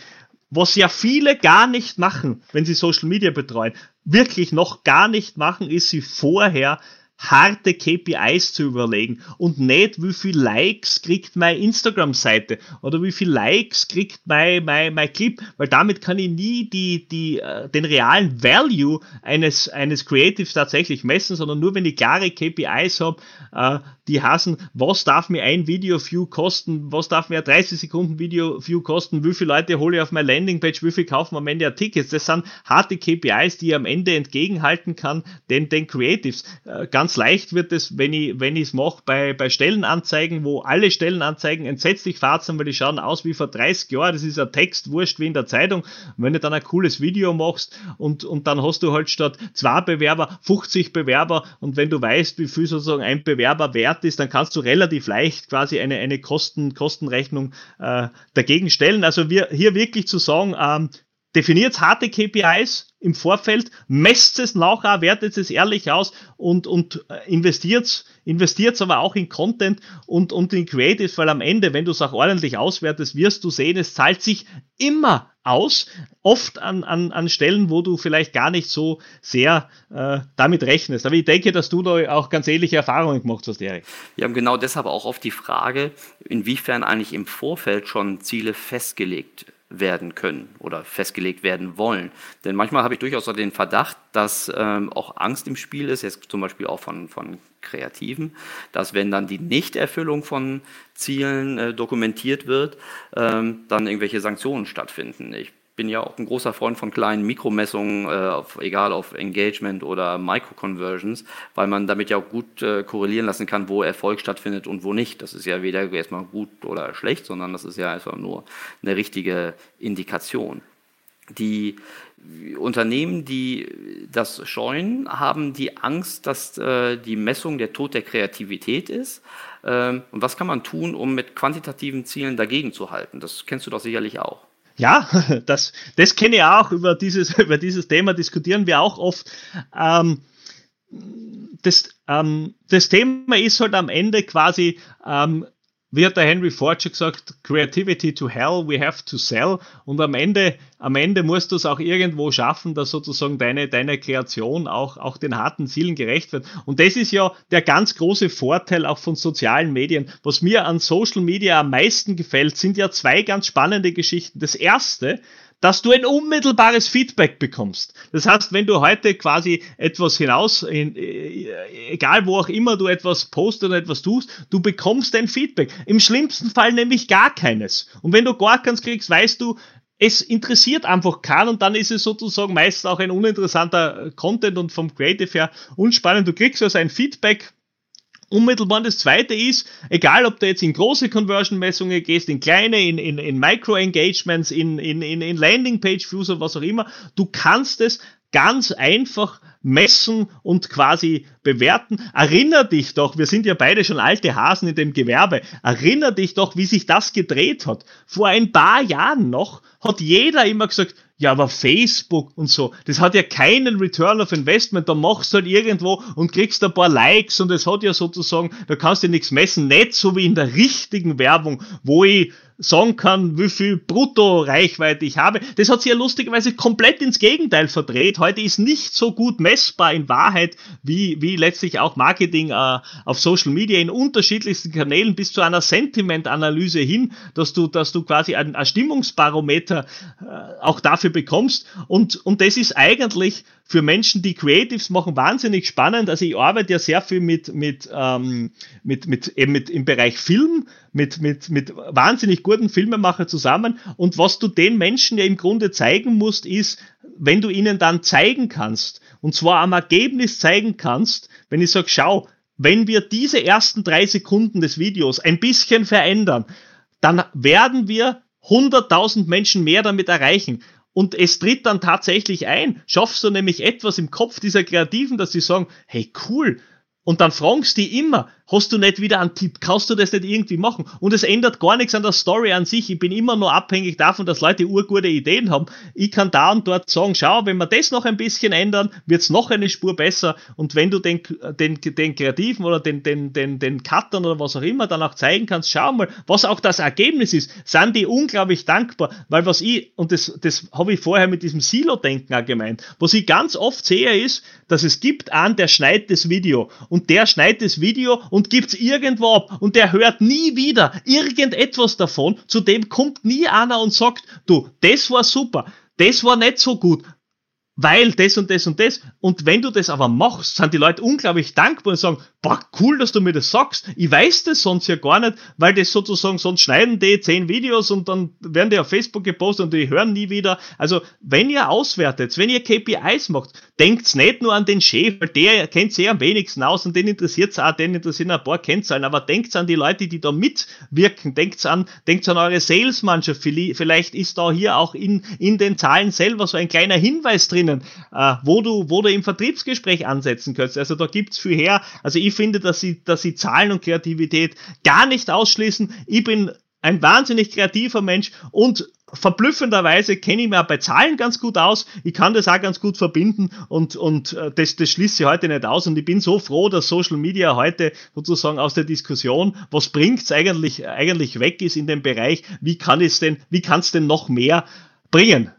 was ja viele gar nicht machen, wenn sie Social Media betreuen, wirklich noch gar nicht machen, ist sie vorher harte KPIs zu überlegen und nicht, wie viel Likes kriegt meine Instagram-Seite oder wie viel Likes kriegt mein, mein, mein Clip, weil damit kann ich nie die, die, äh, den realen Value eines, eines Creatives tatsächlich messen, sondern nur wenn ich klare KPIs habe, äh, die hassen, was darf mir ein Video-View kosten, was darf mir ein 30 Sekunden Video-View kosten, wie viele Leute hole ich auf meine Landingpage, wie viel kaufen am Ende Tickets. Das sind harte KPIs, die ich am Ende entgegenhalten kann den, den Creatives. Äh, ganz ganz leicht wird es, wenn ich wenn es mache bei, bei Stellenanzeigen, wo alle Stellenanzeigen entsetzlich fad sind, weil die schauen aus wie vor 30 Jahren. Das ist ein Text, wurscht wie in der Zeitung. Und wenn du dann ein cooles Video machst und, und dann hast du halt statt zwei Bewerber 50 Bewerber und wenn du weißt, wie viel sozusagen ein Bewerber wert ist, dann kannst du relativ leicht quasi eine, eine Kosten, Kostenrechnung äh, dagegen stellen. Also wir hier wirklich zu sagen, ähm, definiert harte KPIs, im Vorfeld, messt es nachher, wertet es ehrlich aus und, und äh, investiert investiert aber auch in Content und, und in Creatives, weil am Ende, wenn du es auch ordentlich auswertest, wirst du sehen, es zahlt sich immer aus, oft an, an, an Stellen, wo du vielleicht gar nicht so sehr äh, damit rechnest. Aber ich denke, dass du da auch ganz ähnliche Erfahrungen gemacht hast, Erik. Wir haben genau deshalb auch oft die Frage, inwiefern eigentlich im Vorfeld schon Ziele festgelegt werden können oder festgelegt werden wollen. Denn manchmal habe ich durchaus den Verdacht, dass ähm, auch Angst im Spiel ist, jetzt zum Beispiel auch von, von Kreativen, dass wenn dann die Nichterfüllung von Zielen äh, dokumentiert wird, ähm, dann irgendwelche Sanktionen stattfinden. Ich bin ja auch ein großer Freund von kleinen Mikromessungen, äh, auf, egal auf Engagement oder Micro-Conversions, weil man damit ja auch gut äh, korrelieren lassen kann, wo Erfolg stattfindet und wo nicht. Das ist ja weder erstmal gut oder schlecht, sondern das ist ja einfach nur eine richtige Indikation. Die Unternehmen, die das scheuen, haben die Angst, dass äh, die Messung der Tod der Kreativität ist. Ähm, und was kann man tun, um mit quantitativen Zielen dagegen zu halten? Das kennst du doch sicherlich auch. Ja, das, das kenne ich auch. Über dieses, über dieses Thema diskutieren wir auch oft. Ähm, das, ähm, das Thema ist halt am Ende quasi, ähm, wie hat der Henry Ford schon gesagt, Creativity to hell, we have to sell. Und am Ende, am Ende musst du es auch irgendwo schaffen, dass sozusagen deine, deine Kreation auch, auch den harten Zielen gerecht wird. Und das ist ja der ganz große Vorteil auch von sozialen Medien. Was mir an Social Media am meisten gefällt, sind ja zwei ganz spannende Geschichten. Das erste, dass du ein unmittelbares Feedback bekommst. Das heißt, wenn du heute quasi etwas hinaus, in, äh, egal wo auch immer du etwas postest oder etwas tust, du bekommst ein Feedback. Im schlimmsten Fall nämlich gar keines. Und wenn du gar keins kriegst, weißt du, es interessiert einfach keinen und dann ist es sozusagen meist auch ein uninteressanter Content und vom Creative her unspannend. Du kriegst also ein Feedback, unmittelbar. Das zweite ist, egal ob du jetzt in große Conversion-Messungen gehst, in kleine, in, in, in Micro-Engagements, in, in, in, in Landing-Page-Views oder was auch immer, du kannst es ganz einfach messen und quasi bewerten. Erinner dich doch, wir sind ja beide schon alte Hasen in dem Gewerbe, erinner dich doch, wie sich das gedreht hat. Vor ein paar Jahren noch hat jeder immer gesagt, ja, aber Facebook und so, das hat ja keinen Return of Investment. Da machst du halt irgendwo und kriegst ein paar Likes und es hat ja sozusagen, da kannst du nichts messen. Nicht so wie in der richtigen Werbung, wo ich sagen kann, wie viel Brutto-Reichweite ich habe. Das hat sich ja lustigerweise komplett ins Gegenteil verdreht. Heute ist nicht so gut messbar in Wahrheit, wie, wie letztlich auch Marketing äh, auf Social Media in unterschiedlichsten Kanälen bis zu einer Sentiment-Analyse hin, dass du, dass du quasi ein, ein Stimmungsbarometer äh, auch dafür bekommst. Und, und das ist eigentlich für Menschen, die Creatives machen, wahnsinnig spannend. Also ich arbeite ja sehr viel mit, mit, ähm, mit, mit, eben mit im Bereich Film, mit, mit, mit wahnsinnig guten Filmemacher zusammen. Und was du den Menschen ja im Grunde zeigen musst, ist, wenn du ihnen dann zeigen kannst, und zwar am Ergebnis zeigen kannst, wenn ich sage, schau, wenn wir diese ersten drei Sekunden des Videos ein bisschen verändern, dann werden wir 100.000 Menschen mehr damit erreichen. Und es tritt dann tatsächlich ein. Schaffst du nämlich etwas im Kopf dieser Kreativen, dass sie sagen, hey cool. Und dann fragst du die immer, hast du nicht wieder einen Tipp? Kannst du das nicht irgendwie machen? Und es ändert gar nichts an der Story an sich. Ich bin immer nur abhängig davon, dass Leute urgute Ideen haben. Ich kann da und dort sagen, schau, wenn wir das noch ein bisschen ändern, wird's noch eine Spur besser. Und wenn du den, den, den Kreativen oder den, den, den, den Cuttern oder was auch immer dann auch zeigen kannst, schau mal, was auch das Ergebnis ist, sind die unglaublich dankbar. Weil was ich, und das, das habe ich vorher mit diesem Silo-Denken auch gemeint, was ich ganz oft sehe, ist, dass es gibt einen, der schneidet das Video. Und der schneidet das Video und und gibt's irgendwo ab und der hört nie wieder irgendetwas davon, zu dem kommt nie einer und sagt, du, das war super, das war nicht so gut, weil das und das und das. Und wenn du das aber machst, sind die Leute unglaublich dankbar und sagen, boah, cool, dass du mir das sagst. Ich weiß das sonst ja gar nicht, weil das sozusagen, sonst schneiden die zehn Videos und dann werden die auf Facebook gepostet und die hören nie wieder. Also, wenn ihr auswertet, wenn ihr KPIs macht, denkt's nicht nur an den Chef, weil der kennt sich am wenigsten aus und den interessiert's auch, den interessieren ein paar Kennzahlen, aber denkt's an die Leute, die da mitwirken, denkt's an, denkt's an eure Salesmannschaft. Vielleicht ist da hier auch in, in den Zahlen selber so ein kleiner Hinweis drin, drinnen, äh, wo du, wo du im Vertriebsgespräch ansetzen kannst. Also da gibt's viel her. Also ich finde, dass sie, dass sie Zahlen und Kreativität gar nicht ausschließen. Ich bin ein wahnsinnig kreativer Mensch und verblüffenderweise kenne ich mir bei Zahlen ganz gut aus. Ich kann das auch ganz gut verbinden und, und äh, das, das schließt sich heute nicht aus. Und ich bin so froh, dass Social Media heute sozusagen aus der Diskussion, was bringt's eigentlich, eigentlich weg ist in dem Bereich, wie kann es denn, wie kann es denn noch mehr bringen?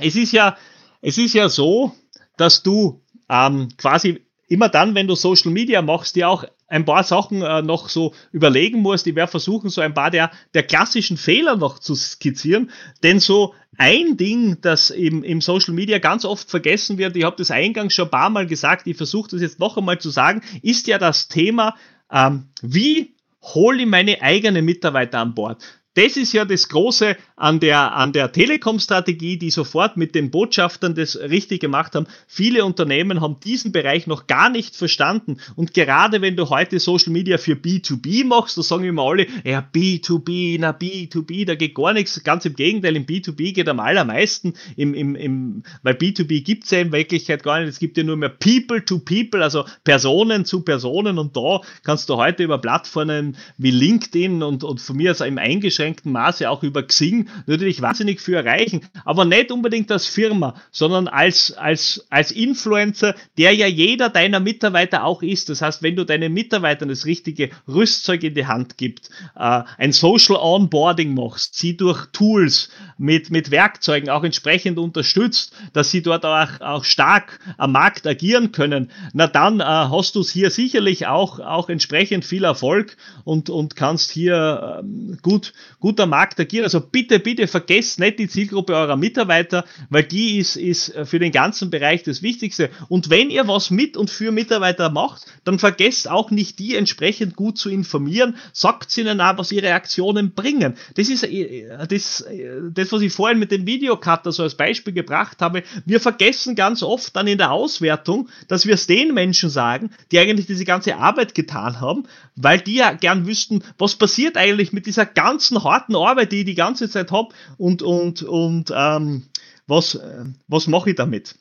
Es ist ja, es ist ja so, dass du ähm, quasi immer dann, wenn du Social Media machst, dir auch ein paar Sachen äh, noch so überlegen musst. Ich werde versuchen, so ein paar der, der klassischen Fehler noch zu skizzieren. Denn so ein Ding, das im, im Social Media ganz oft vergessen wird, ich habe das eingangs schon ein paar Mal gesagt, ich versuche das jetzt noch einmal zu sagen, ist ja das Thema, ähm, wie hole ich meine eigenen Mitarbeiter an Bord. Das ist ja das Große an der, an der Telekom-Strategie, die sofort mit den Botschaftern das richtig gemacht haben. Viele Unternehmen haben diesen Bereich noch gar nicht verstanden. Und gerade wenn du heute Social Media für B2B machst, da sagen immer alle, ja, B2B, na B2B, da geht gar nichts. Ganz im Gegenteil, im B2B geht am allermeisten, im, im, im, weil B2B gibt's ja in Wirklichkeit gar nicht. Es gibt ja nur mehr People to People, also Personen zu Personen. Und da kannst du heute über Plattformen wie LinkedIn und, und von mir aus im eingeschränkten unbeschränkten Maße auch über Xing natürlich wahnsinnig viel erreichen, aber nicht unbedingt als Firma, sondern als, als, als Influencer, der ja jeder deiner Mitarbeiter auch ist. Das heißt, wenn du deinen Mitarbeitern das richtige Rüstzeug in die Hand gibst, äh, ein Social Onboarding machst, sie durch Tools mit, mit Werkzeugen auch entsprechend unterstützt, dass sie dort auch, auch stark am Markt agieren können, na dann äh, hast du es hier sicherlich auch, auch entsprechend viel Erfolg und, und kannst hier ähm, gut, gut am Markt agieren. Also bitte, bitte vergesst nicht die Zielgruppe eurer Mitarbeiter, weil die ist, ist für den ganzen Bereich das Wichtigste. Und wenn ihr was mit und für Mitarbeiter macht, dann vergesst auch nicht, die entsprechend gut zu informieren. Sagt ihnen auch, was ihre Aktionen bringen. Das ist äh, das, äh, das was ich vorhin mit dem Videocutter so als Beispiel gebracht habe. Wir vergessen ganz oft dann in der Auswertung, dass wir es den Menschen sagen, die eigentlich diese ganze Arbeit getan haben, weil die ja gern wüssten, was passiert eigentlich mit dieser ganzen harten Arbeit, die ich die ganze Zeit habe und, und, und ähm, was, äh, was mache ich damit?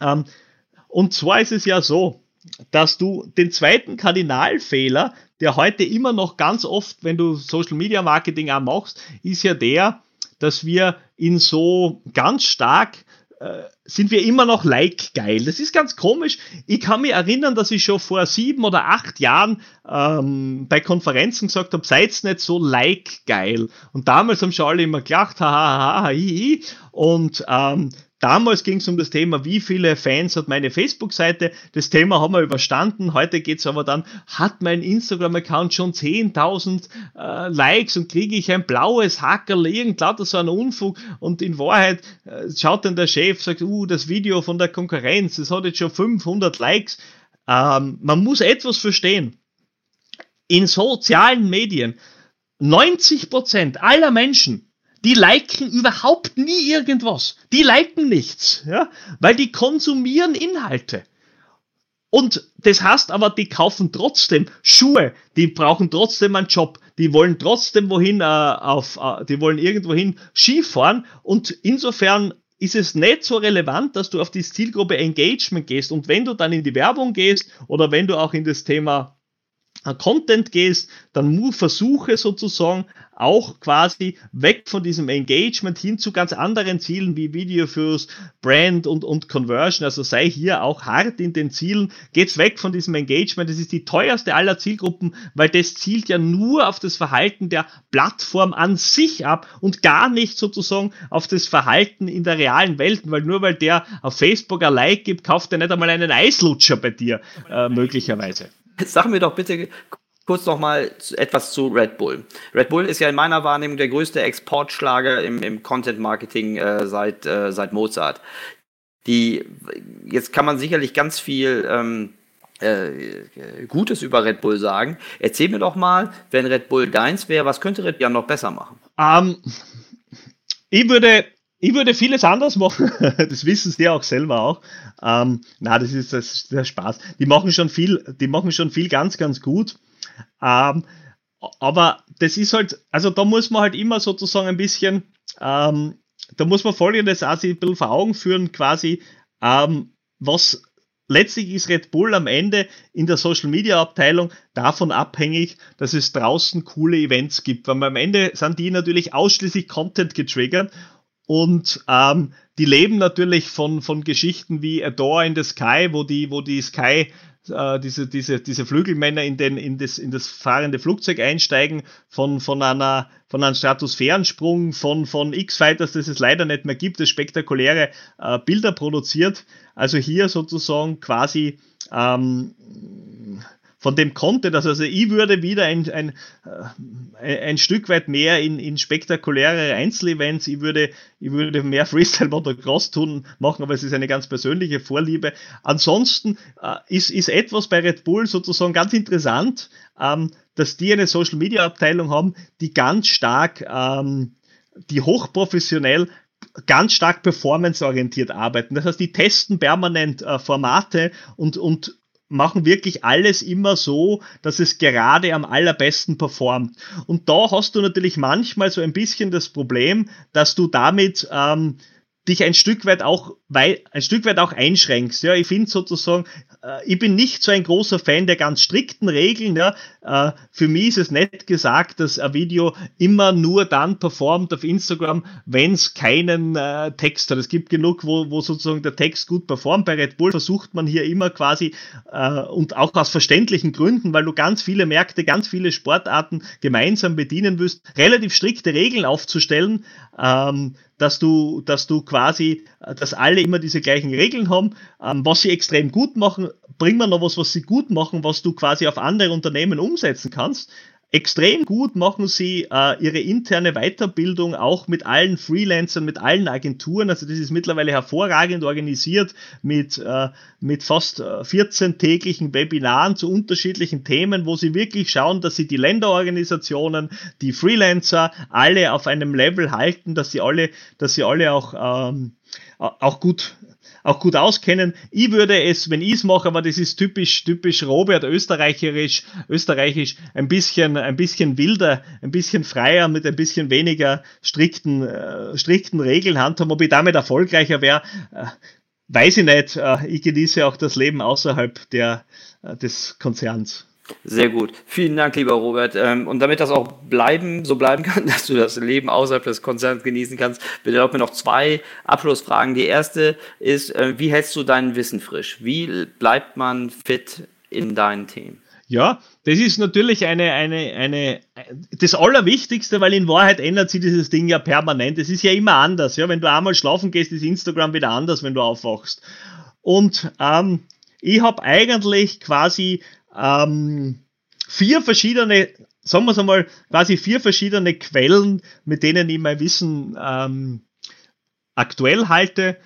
Ähm, und zwar ist es ja so, dass du den zweiten Kardinalfehler, der heute immer noch ganz oft, wenn du Social Media Marketing auch machst, ist ja der, dass wir ihn so ganz stark äh, sind wir immer noch like geil. Das ist ganz komisch. Ich kann mich erinnern, dass ich schon vor sieben oder acht Jahren ähm, bei Konferenzen gesagt habe, seid nicht so like geil. Und damals haben schon alle immer gelacht, haha, ha, ha, hi, hi. Und ähm, Damals ging es um das Thema, wie viele Fans hat meine Facebook-Seite. Das Thema haben wir überstanden. Heute geht es aber dann, hat mein Instagram-Account schon 10.000 äh, Likes und kriege ich ein blaues Hackerl, irgend lauter so ein Unfug. Und in Wahrheit äh, schaut dann der Chef, sagt, uh, das Video von der Konkurrenz, das hat jetzt schon 500 Likes. Ähm, man muss etwas verstehen. In sozialen Medien, 90% aller Menschen die liken überhaupt nie irgendwas. Die liken nichts, ja, weil die konsumieren Inhalte. Und das heißt aber, die kaufen trotzdem Schuhe, die brauchen trotzdem einen Job, die wollen trotzdem wohin äh, auf, äh, die wollen irgendwohin Skifahren und insofern ist es nicht so relevant, dass du auf die Zielgruppe Engagement gehst und wenn du dann in die Werbung gehst oder wenn du auch in das Thema Content gehst, dann versuche sozusagen auch quasi weg von diesem Engagement hin zu ganz anderen Zielen wie Video fürs Brand und, und Conversion. Also sei hier auch hart in den Zielen. Geht's weg von diesem Engagement. Das ist die teuerste aller Zielgruppen, weil das zielt ja nur auf das Verhalten der Plattform an sich ab und gar nicht sozusagen auf das Verhalten in der realen Welt. Weil nur weil der auf Facebook ein Like gibt, kauft er nicht einmal einen Eislutscher bei dir, äh, möglicherweise. Sag mir doch bitte kurz noch mal etwas zu Red Bull. Red Bull ist ja in meiner Wahrnehmung der größte Exportschlager im, im Content Marketing äh, seit, äh, seit Mozart. Die, jetzt kann man sicherlich ganz viel ähm, äh, Gutes über Red Bull sagen. Erzähl mir doch mal, wenn Red Bull deins wäre, was könnte Red Bull noch besser machen? Um, ähm, ich würde ich würde vieles anders machen. das wissen sie auch selber auch. Ähm, na, das ist, das ist der Spaß. Die machen schon viel, die machen schon viel ganz, ganz gut. Ähm, aber das ist halt, also da muss man halt immer sozusagen ein bisschen, ähm, da muss man folgendes auch sich ein bisschen vor Augen führen, quasi, ähm, was letztlich ist Red Bull am Ende in der Social Media Abteilung davon abhängig, dass es draußen coole Events gibt, weil am Ende sind die natürlich ausschließlich Content getriggert und ähm, die leben natürlich von, von Geschichten wie A Door in the Sky, wo die, wo die Sky, äh, diese, diese, diese Flügelmänner in, den, in, das, in das fahrende Flugzeug einsteigen, von, von, einer, von einem Stratosphärensprung, von, von X-Fighters, das es leider nicht mehr gibt, das spektakuläre äh, Bilder produziert. Also hier sozusagen quasi ähm, von dem Content, also, also ich würde wieder ein, ein, äh, ein Stück weit mehr in, in spektakuläre Einzelevents, ich würde, ich würde mehr Freestyle Motocross tun, machen, aber es ist eine ganz persönliche Vorliebe. Ansonsten äh, ist, ist etwas bei Red Bull sozusagen ganz interessant, ähm, dass die eine Social Media Abteilung haben, die ganz stark, ähm, die hochprofessionell ganz stark performanceorientiert arbeiten. Das heißt, die testen permanent äh, Formate und, und machen wirklich alles immer so, dass es gerade am allerbesten performt. Und da hast du natürlich manchmal so ein bisschen das Problem, dass du damit ähm, dich ein Stück weit auch, weil, ein Stück weit auch einschränkst. Ja, ich finde sozusagen, äh, ich bin nicht so ein großer Fan der ganz strikten Regeln. Ja. Äh, für mich ist es nicht gesagt, dass ein Video immer nur dann performt auf Instagram, wenn es keinen äh, Text hat. Es gibt genug, wo, wo sozusagen der Text gut performt. Bei Red Bull versucht man hier immer quasi äh, und auch aus verständlichen Gründen, weil du ganz viele Märkte, ganz viele Sportarten gemeinsam bedienen wirst, relativ strikte Regeln aufzustellen. Ähm, dass du, dass du quasi, äh, dass alle immer diese gleichen Regeln haben. Ähm, was sie extrem gut machen, bringen wir noch was, was sie gut machen, was du quasi auf andere Unternehmen umsetzen kannst. Extrem gut machen sie äh, ihre interne Weiterbildung auch mit allen Freelancern, mit allen Agenturen. Also das ist mittlerweile hervorragend organisiert mit, äh, mit fast 14 äh, täglichen Webinaren zu unterschiedlichen Themen, wo sie wirklich schauen, dass sie die Länderorganisationen, die Freelancer alle auf einem Level halten, dass sie alle, dass sie alle auch, ähm, auch gut auch gut auskennen. Ich würde es, wenn ich es mache, aber das ist typisch, typisch Robert, österreicherisch, österreichisch, ein bisschen, ein bisschen wilder, ein bisschen freier, mit ein bisschen weniger strikten, äh, strikten Regeln handhaben. Ob ich damit erfolgreicher wäre, äh, weiß ich nicht. Äh, ich genieße auch das Leben außerhalb der, äh, des Konzerns. Sehr gut. Vielen Dank, lieber Robert. Ähm, und damit das auch bleiben, so bleiben kann, dass du das Leben außerhalb des Konzerns genießen kannst, erlaub mir noch zwei Abschlussfragen. Die erste ist, äh, wie hältst du dein Wissen frisch? Wie bleibt man fit in deinen Themen? Ja, das ist natürlich eine, eine, eine, das Allerwichtigste, weil in Wahrheit ändert sich dieses Ding ja permanent. Es ist ja immer anders. Ja, wenn du einmal schlafen gehst, ist Instagram wieder anders, wenn du aufwachst. Und ähm, ich habe eigentlich quasi ähm, vier verschiedene, sagen wir es einmal, quasi vier verschiedene Quellen, mit denen ich mein Wissen ähm, aktuell halte.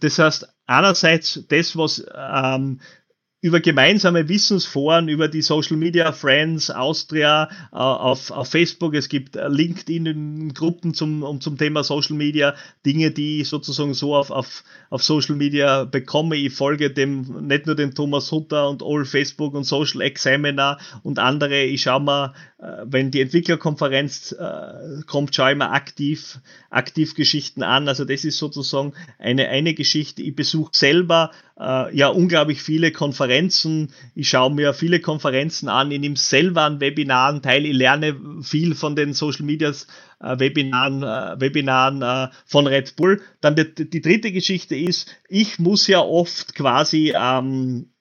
Das heißt, einerseits das, was ähm, über gemeinsame Wissensforen, über die Social Media Friends Austria äh, auf, auf Facebook. Es gibt äh, LinkedIn-Gruppen zum, um, zum Thema Social Media, Dinge, die ich sozusagen so auf, auf, auf Social Media bekomme. Ich folge dem, nicht nur dem Thomas Hutter und All Facebook und Social Examiner und andere. Ich schaue mal, äh, wenn die Entwicklerkonferenz äh, kommt, schaue ich mir aktiv, aktiv Geschichten an. Also das ist sozusagen eine, eine Geschichte. Ich besuche selber äh, ja unglaublich viele Konferenzen. Ich schaue mir viele Konferenzen an, ich nehme selber an Webinaren teil, ich lerne viel von den Social Medias äh, Webinaren, äh, Webinaren äh, von Red Bull. Dann die, die, dritte Geschichte ist, ich muss ja oft quasi ähm, äh,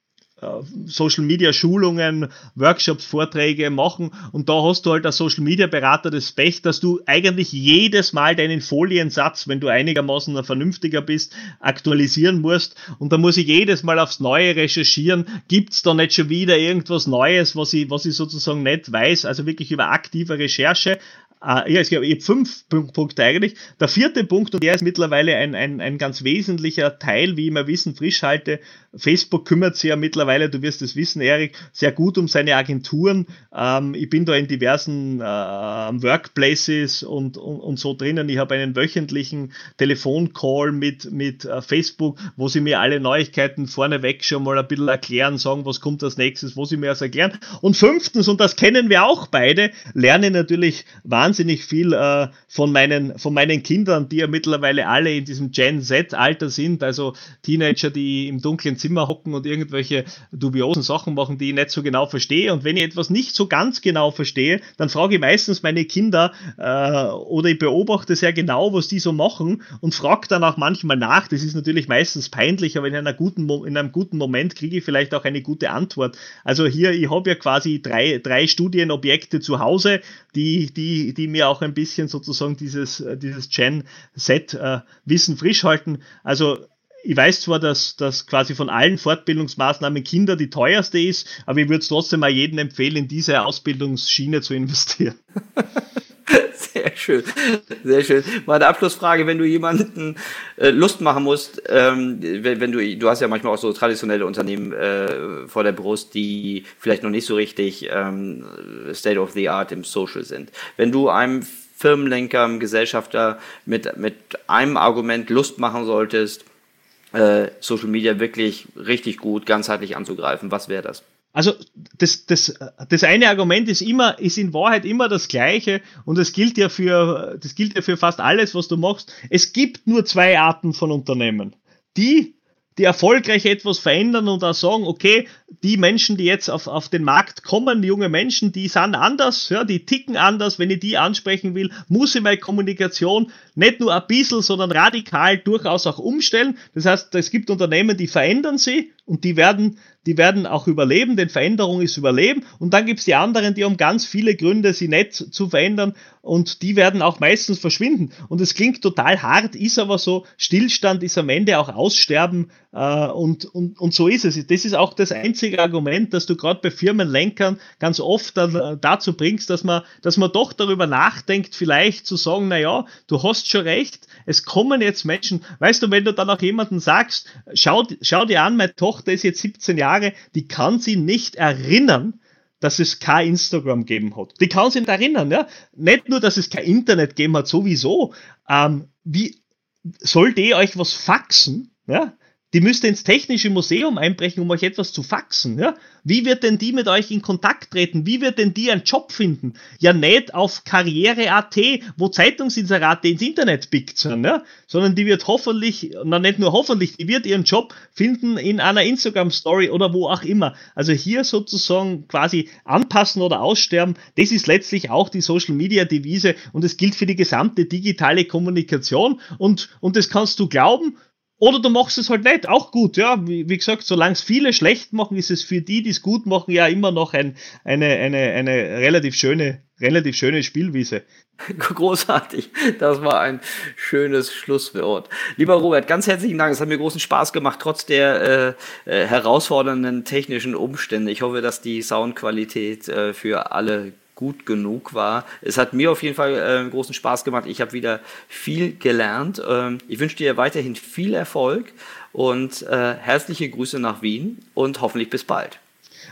Social Media Schulungen, Workshops, Vorträge machen. Und da hast du halt als Social Media Berater das Pech, dass du eigentlich jedes Mal deinen Foliensatz, wenn du einigermaßen ein vernünftiger bist, aktualisieren musst. Und da muss ich jedes Mal aufs Neue recherchieren, gibt's da nicht schon wieder irgendwas Neues, was ich, was ich sozusagen nicht weiß, also wirklich über aktive Recherche, äh, ja, es gibt fünf Punkte eigentlich. Der vierte Punkt, und der ist mittlerweile ein, ein, ein ganz wesentlicher Teil, wie ich mein Wissen frisch halte. Facebook kümmert sich ja mittlerweile, du wirst es wissen, Erik, sehr gut um seine Agenturen. Ähm, ich bin da in diversen äh, Workplaces und, und, und so drinnen. Ich habe einen wöchentlichen Telefoncall mit, mit äh, Facebook, wo sie mir alle Neuigkeiten vorneweg schon mal ein bisschen erklären, sagen, was kommt als nächstes, wo sie mir das erklären. Und fünftens, und das kennen wir auch beide, lerne natürlich wahnsinnig wahnsinnig viel äh, von, meinen, von meinen Kindern, die ja mittlerweile alle in diesem Gen Z-Alter sind, also Teenager, die im dunklen Zimmer hocken und irgendwelche dubiosen Sachen machen, die ich nicht so genau verstehe. Und wenn ich etwas nicht so ganz genau verstehe, dann frage ich meistens meine Kinder äh, oder ich beobachte sehr genau, was die so machen und frage dann auch manchmal nach. Das ist natürlich meistens peinlich, aber in, einer guten, in einem guten Moment kriege ich vielleicht auch eine gute Antwort. Also hier, ich habe ja quasi drei, drei Studienobjekte zu Hause, die, die, die mir auch ein bisschen sozusagen dieses, äh, dieses Gen-Set-Wissen äh, frisch halten. Also ich weiß zwar, dass das quasi von allen Fortbildungsmaßnahmen Kinder die teuerste ist, aber ich würde es trotzdem mal jedem empfehlen, in diese Ausbildungsschiene zu investieren. Sehr schön, sehr schön. Meine Abschlussfrage, wenn du jemanden äh, Lust machen musst, ähm, wenn, wenn, du, du hast ja manchmal auch so traditionelle Unternehmen äh, vor der Brust, die vielleicht noch nicht so richtig ähm, State of the Art im Social sind. Wenn du einem Firmenlenker, einem Gesellschafter mit, mit einem Argument Lust machen solltest, äh, Social Media wirklich richtig gut, ganzheitlich anzugreifen, was wäre das? Also das, das, das eine Argument ist immer, ist in Wahrheit immer das gleiche und es gilt ja für, das gilt ja für fast alles, was du machst. Es gibt nur zwei Arten von Unternehmen. Die, die erfolgreich etwas verändern und auch sagen, okay, die Menschen, die jetzt auf, auf den Markt kommen, junge Menschen, die sind anders, ja, die ticken anders. Wenn ich die ansprechen will, muss ich meine Kommunikation nicht nur ein bisschen, sondern radikal durchaus auch umstellen. Das heißt, es gibt Unternehmen, die verändern sie und die werden, die werden auch überleben, denn Veränderung ist Überleben. Und dann gibt es die anderen, die haben ganz viele Gründe, sie nicht zu verändern und die werden auch meistens verschwinden. Und es klingt total hart, ist aber so, Stillstand ist am Ende auch Aussterben äh, und, und, und so ist es. Das ist auch das einzige Argument, dass du gerade bei Firmenlenkern ganz oft dann, äh, dazu bringst, dass man, dass man doch darüber nachdenkt, vielleicht zu sagen, na ja, du hast schon recht, es kommen jetzt Menschen, weißt du, wenn du dann auch jemanden sagst, schau, schau dir an, meine Tochter ist jetzt 17 Jahre, die kann sie nicht erinnern, dass es kein Instagram geben hat. Die kann sich nicht erinnern, ja. Nicht nur, dass es kein Internet gegeben hat, sowieso. Ähm, wie soll die euch was faxen? Ja? Die müsste ins Technische Museum einbrechen, um euch etwas zu faxen. Ja? Wie wird denn die mit euch in Kontakt treten? Wie wird denn die einen Job finden? Ja, nicht auf Karriere.at, wo Zeitungsinserate ins Internet pickt sind, ja? sondern die wird hoffentlich, na nicht nur hoffentlich, die wird ihren Job finden in einer Instagram-Story oder wo auch immer. Also hier sozusagen quasi anpassen oder aussterben, das ist letztlich auch die Social-Media-Devise und es gilt für die gesamte digitale Kommunikation und, und das kannst du glauben, oder du machst es halt nicht, auch gut, ja. Wie, wie gesagt, solange es viele schlecht machen, ist es für die, die es gut machen, ja immer noch ein, eine, eine, eine relativ schöne, relativ schöne Spielwiese. Großartig. Das war ein schönes Schlusswort. Lieber Robert, ganz herzlichen Dank. Es hat mir großen Spaß gemacht, trotz der äh, äh, herausfordernden technischen Umstände. Ich hoffe, dass die Soundqualität äh, für alle gut genug war. Es hat mir auf jeden Fall äh, großen Spaß gemacht. Ich habe wieder viel gelernt. Ähm, ich wünsche dir weiterhin viel Erfolg und äh, herzliche Grüße nach Wien und hoffentlich bis bald.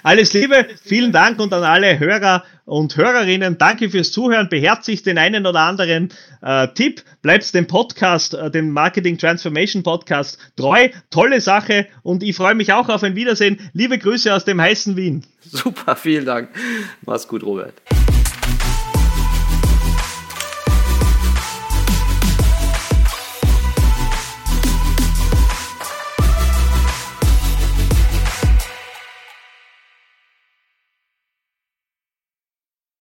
Alles Liebe, vielen Dank und an alle Hörer und Hörerinnen. Danke fürs Zuhören. Beherzigt den einen oder anderen äh, Tipp. Bleibt dem Podcast, äh, dem Marketing Transformation Podcast treu. Tolle Sache und ich freue mich auch auf ein Wiedersehen. Liebe Grüße aus dem heißen Wien. Super, vielen Dank. Mach's gut, Robert.